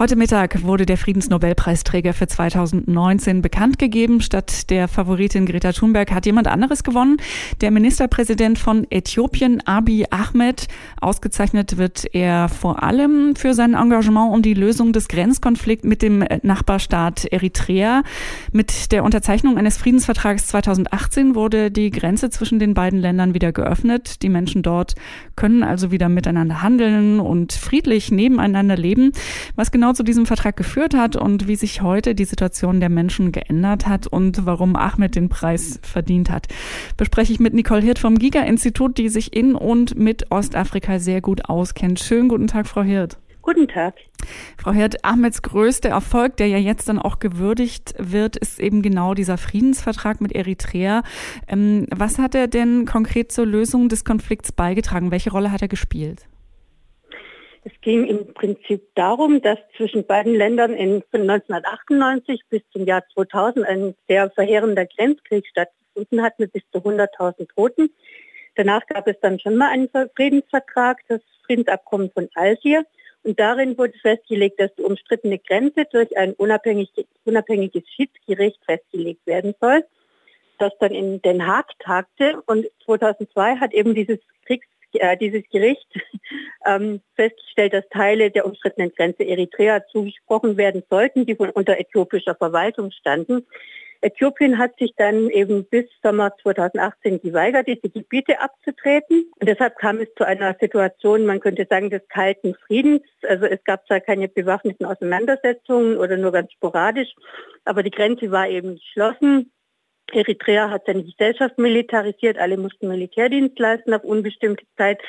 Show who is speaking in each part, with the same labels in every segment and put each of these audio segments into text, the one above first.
Speaker 1: Heute Mittag wurde der Friedensnobelpreisträger für 2019 bekannt gegeben. Statt der Favoritin Greta Thunberg hat jemand anderes gewonnen. Der Ministerpräsident von Äthiopien, Abiy Ahmed. Ausgezeichnet wird er vor allem für sein Engagement um die Lösung des Grenzkonflikts mit dem Nachbarstaat Eritrea. Mit der Unterzeichnung eines Friedensvertrags 2018 wurde die Grenze zwischen den beiden Ländern wieder geöffnet. Die Menschen dort können also wieder miteinander handeln und friedlich nebeneinander leben. Was genau genau zu diesem Vertrag geführt hat und wie sich heute die Situation der Menschen geändert hat und warum Ahmed den Preis verdient hat. Bespreche ich mit Nicole Hirt vom Giga-Institut, die sich in und mit Ostafrika sehr gut auskennt. Schönen guten Tag, Frau Hirt.
Speaker 2: Guten Tag.
Speaker 1: Frau Hirt, Ahmeds größter Erfolg, der ja jetzt dann auch gewürdigt wird, ist eben genau dieser Friedensvertrag mit Eritrea. Ähm, was hat er denn konkret zur Lösung des Konflikts beigetragen? Welche Rolle hat er gespielt?
Speaker 2: Es ging im Prinzip darum, dass zwischen beiden Ländern in, von 1998 bis zum Jahr 2000 ein sehr verheerender Grenzkrieg stattgefunden hat mit bis zu 100.000 Toten. Danach gab es dann schon mal einen Friedensvertrag, das Friedensabkommen von Algier. Und darin wurde festgelegt, dass die umstrittene Grenze durch ein unabhängiges, unabhängiges Schiedsgericht festgelegt werden soll, das dann in Den Haag tagte. Und 2002 hat eben dieses Kriegs äh, dieses Gericht ähm, festgestellt, dass Teile der umstrittenen Grenze Eritrea zugesprochen werden sollten, die von unter äthiopischer Verwaltung standen. Äthiopien hat sich dann eben bis Sommer 2018 geweigert, diese Gebiete abzutreten. Und deshalb kam es zu einer Situation, man könnte sagen, des kalten Friedens. Also es gab zwar keine bewaffneten Auseinandersetzungen oder nur ganz sporadisch, aber die Grenze war eben geschlossen. Eritrea hat seine Gesellschaft militarisiert, alle mussten Militärdienst leisten auf unbestimmte Zeit.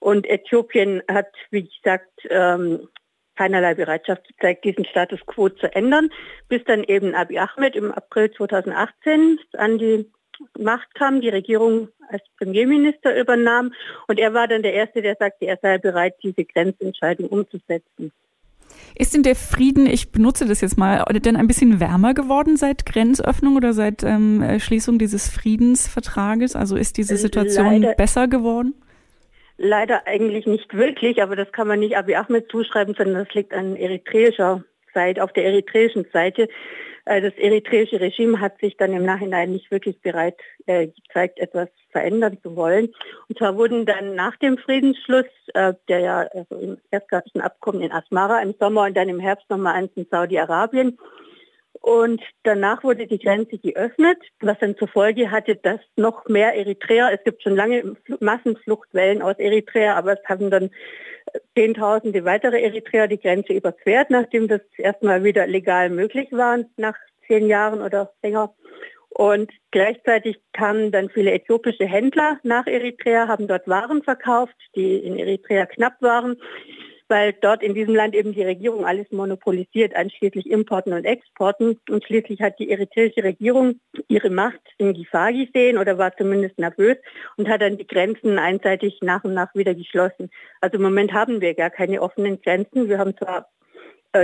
Speaker 2: Und Äthiopien hat, wie gesagt, ähm, keinerlei Bereitschaft gezeigt, diesen Status quo zu ändern, bis dann eben Abiy Ahmed im April 2018 an die Macht kam, die Regierung als Premierminister übernahm. Und er war dann der Erste, der sagte, er sei bereit, diese Grenzentscheidung umzusetzen.
Speaker 1: Ist denn der Frieden, ich benutze das jetzt mal, denn ein bisschen wärmer geworden seit Grenzöffnung oder seit ähm, Schließung dieses Friedensvertrages? Also ist diese Situation leider, besser geworden?
Speaker 2: Leider eigentlich nicht wirklich, aber das kann man nicht Abiy Ahmed zuschreiben, sondern das liegt an eritreischer Seite, auf der eritreischen Seite. Äh, das eritreische Regime hat sich dann im Nachhinein nicht wirklich bereit äh, gezeigt, etwas verändern zu wollen. Und zwar wurden dann nach dem Friedensschluss, äh, der ja also im erstklassigen Abkommen in Asmara im Sommer und dann im Herbst nochmal eins in Saudi-Arabien, und danach wurde die Grenze geöffnet, was dann zur Folge hatte, dass noch mehr Eritreer, es gibt schon lange Massenfluchtwellen aus Eritrea, aber es haben dann Zehntausende weitere Eritreer die Grenze überquert, nachdem das erstmal wieder legal möglich war, nach zehn Jahren oder länger. Und gleichzeitig kamen dann viele äthiopische Händler nach Eritrea, haben dort Waren verkauft, die in Eritrea knapp waren, weil dort in diesem Land eben die Regierung alles monopolisiert, einschließlich Importen und Exporten. Und schließlich hat die eritreische Regierung ihre Macht in Gefahr gesehen oder war zumindest nervös und hat dann die Grenzen einseitig nach und nach wieder geschlossen. Also im Moment haben wir gar keine offenen Grenzen. Wir haben zwar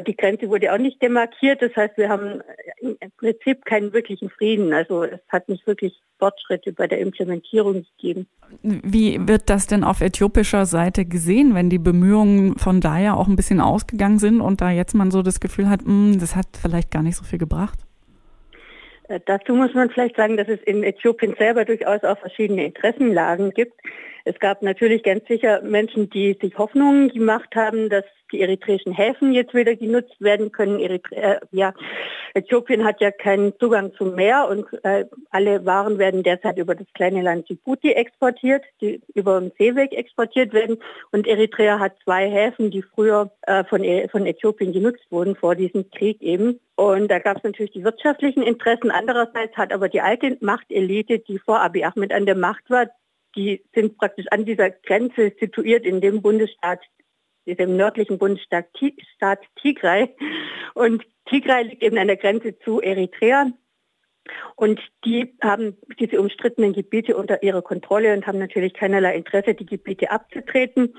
Speaker 2: die Grenze wurde auch nicht demarkiert. Das heißt, wir haben im Prinzip keinen wirklichen Frieden. Also es hat nicht wirklich Fortschritte bei der Implementierung gegeben.
Speaker 1: Wie wird das denn auf äthiopischer Seite gesehen, wenn die Bemühungen von da ja auch ein bisschen ausgegangen sind und da jetzt man so das Gefühl hat, mh, hm, das hat vielleicht gar nicht so viel gebracht?
Speaker 2: Äh, dazu muss man vielleicht sagen, dass es in Äthiopien selber durchaus auch verschiedene Interessenlagen gibt. Es gab natürlich ganz sicher Menschen, die sich Hoffnungen gemacht haben, dass die eritreischen Häfen jetzt wieder genutzt werden können. Eritre äh, ja, Äthiopien hat ja keinen Zugang zum Meer und äh, alle Waren werden derzeit über das kleine Land Djibouti exportiert, die über den Seeweg exportiert werden. Und Eritrea hat zwei Häfen, die früher äh, von, e von Äthiopien genutzt wurden vor diesem Krieg eben. Und da gab es natürlich die wirtschaftlichen Interessen. Andererseits hat aber die alte Machtelite, die vor Abiy Ahmed an der Macht war, die sind praktisch an dieser Grenze situiert in dem Bundesstaat dem nördlichen Bundesstaat Tigray. Und Tigray liegt eben an der Grenze zu Eritrea. Und die haben diese umstrittenen Gebiete unter ihrer Kontrolle und haben natürlich keinerlei Interesse, die Gebiete abzutreten.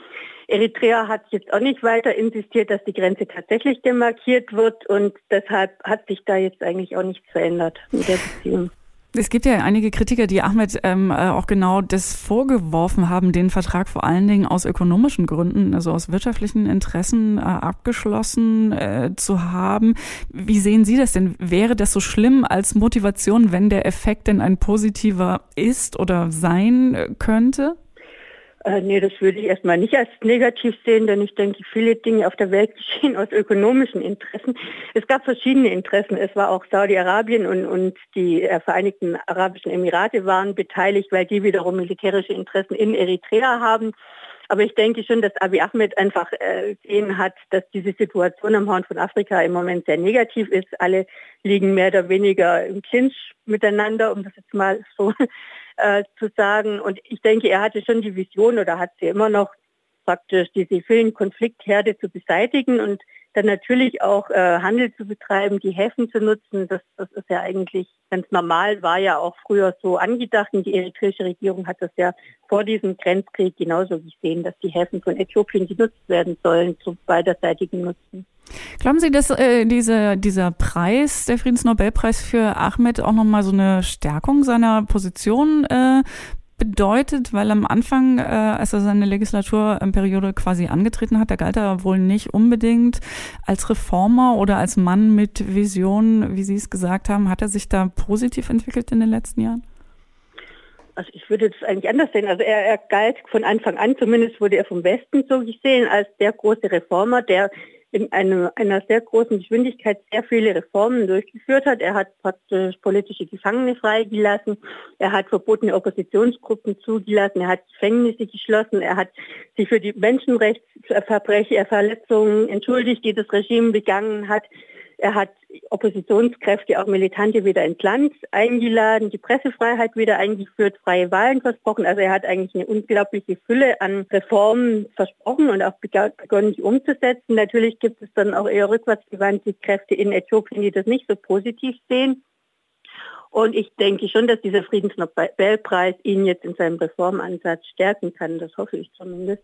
Speaker 2: Eritrea hat jetzt auch nicht weiter insistiert, dass die Grenze tatsächlich demarkiert wird und deshalb hat sich da jetzt eigentlich auch nichts verändert in der Beziehung.
Speaker 1: Es gibt ja einige Kritiker, die Ahmed ähm, äh, auch genau das vorgeworfen haben, den Vertrag vor allen Dingen aus ökonomischen Gründen, also aus wirtschaftlichen Interessen äh, abgeschlossen äh, zu haben. Wie sehen Sie das denn? Wäre das so schlimm als Motivation, wenn der Effekt denn ein positiver ist oder sein könnte?
Speaker 2: Äh, nee, das würde ich erstmal nicht als negativ sehen, denn ich denke, viele Dinge auf der Welt geschehen aus ökonomischen Interessen. Es gab verschiedene Interessen. Es war auch Saudi-Arabien und, und die äh, Vereinigten Arabischen Emirate waren beteiligt, weil die wiederum militärische Interessen in Eritrea haben. Aber ich denke schon, dass Abiy Ahmed einfach äh, gesehen hat, dass diese Situation am Horn von Afrika im Moment sehr negativ ist. Alle liegen mehr oder weniger im Clinch miteinander, um das jetzt mal so äh, zu sagen. Und ich denke, er hatte schon die Vision oder hat sie immer noch, praktisch diese vielen Konfliktherde zu beseitigen und dann natürlich auch äh, Handel zu betreiben, die Häfen zu nutzen. Das, das ist ja eigentlich ganz normal, war ja auch früher so angedacht und die eritreische Regierung hat das ja vor diesem Grenzkrieg genauso gesehen, dass die Häfen von Äthiopien genutzt werden sollen zu beiderseitigen Nutzen.
Speaker 1: Glauben Sie, dass äh, diese, dieser Preis, der Friedensnobelpreis für Ahmed, auch nochmal so eine Stärkung seiner Position äh, bedeutet, weil am Anfang, äh, als er seine Legislaturperiode quasi angetreten hat, da galt er wohl nicht unbedingt als Reformer oder als Mann mit Vision, wie Sie es gesagt haben. Hat er sich da positiv entwickelt in den letzten Jahren?
Speaker 2: Also ich würde das eigentlich anders sehen. Also er, er galt von Anfang an, zumindest wurde er vom Westen so gesehen, als der große Reformer, der in eine, einer sehr großen Geschwindigkeit sehr viele Reformen durchgeführt hat. Er hat praktisch politische Gefangene freigelassen, er hat verbotene Oppositionsgruppen zugelassen, er hat Gefängnisse geschlossen, er hat sich für die Menschenrechtsverbrechen, Verletzungen entschuldigt, die das Regime begangen hat. Er hat Oppositionskräfte, auch Militante wieder ins Land eingeladen, die Pressefreiheit wieder eingeführt, freie Wahlen versprochen. Also er hat eigentlich eine unglaubliche Fülle an Reformen versprochen und auch begonnen, die umzusetzen. Natürlich gibt es dann auch eher rückwärtsgewandte Kräfte in Äthiopien, die das nicht so positiv sehen. Und ich denke schon, dass dieser Friedensnobelpreis ihn jetzt in seinem Reformansatz stärken kann. Das hoffe ich zumindest.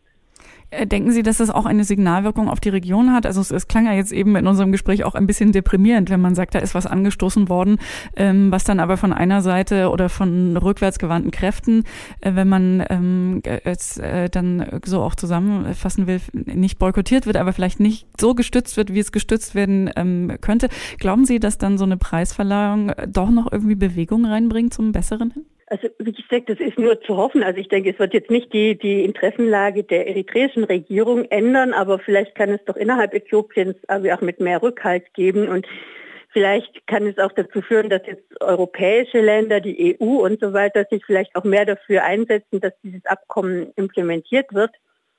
Speaker 1: Äh, denken Sie, dass das auch eine Signalwirkung auf die Region hat? Also es, es, klang ja jetzt eben in unserem Gespräch auch ein bisschen deprimierend, wenn man sagt, da ist was angestoßen worden, ähm, was dann aber von einer Seite oder von rückwärtsgewandten Kräften, äh, wenn man ähm, es äh, dann so auch zusammenfassen will, nicht boykottiert wird, aber vielleicht nicht so gestützt wird, wie es gestützt werden ähm, könnte. Glauben Sie, dass dann so eine Preisverleihung doch noch irgendwie Bewegung reinbringt zum Besseren hin?
Speaker 2: Also wie gesagt, das ist nur zu hoffen. Also ich denke, es wird jetzt nicht die, die Interessenlage der eritreischen Regierung ändern, aber vielleicht kann es doch innerhalb Äthiopiens auch mit mehr Rückhalt geben und vielleicht kann es auch dazu führen, dass jetzt europäische Länder, die EU und so weiter sich vielleicht auch mehr dafür einsetzen, dass dieses Abkommen implementiert wird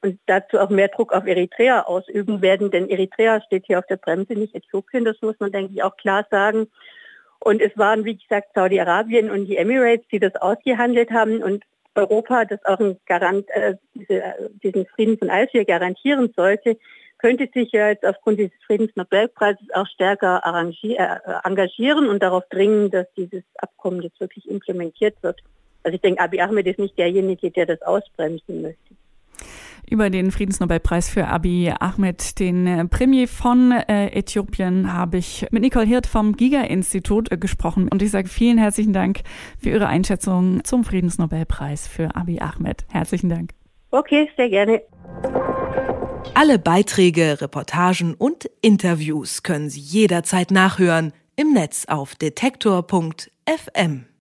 Speaker 2: und dazu auch mehr Druck auf Eritrea ausüben werden, denn Eritrea steht hier auf der Bremse, nicht Äthiopien, das muss man, denke ich, auch klar sagen. Und es waren, wie gesagt, Saudi-Arabien und die Emirates, die das ausgehandelt haben und Europa, das auch Garant, äh, diese, diesen Frieden von Algier garantieren sollte, könnte sich ja jetzt aufgrund dieses Friedensnobelpreises auch stärker äh, engagieren und darauf dringen, dass dieses Abkommen jetzt wirklich implementiert wird. Also ich denke, Abiy Ahmed ist nicht derjenige, der das ausbremsen möchte
Speaker 1: über den Friedensnobelpreis für Abiy Ahmed, den äh, Premier von äh, Äthiopien, habe ich mit Nicole Hirt vom Giga-Institut äh, gesprochen. Und ich sage vielen herzlichen Dank für Ihre Einschätzung zum Friedensnobelpreis für Abiy Ahmed. Herzlichen Dank.
Speaker 2: Okay, sehr gerne.
Speaker 3: Alle Beiträge, Reportagen und Interviews können Sie jederzeit nachhören im Netz auf detektor.fm.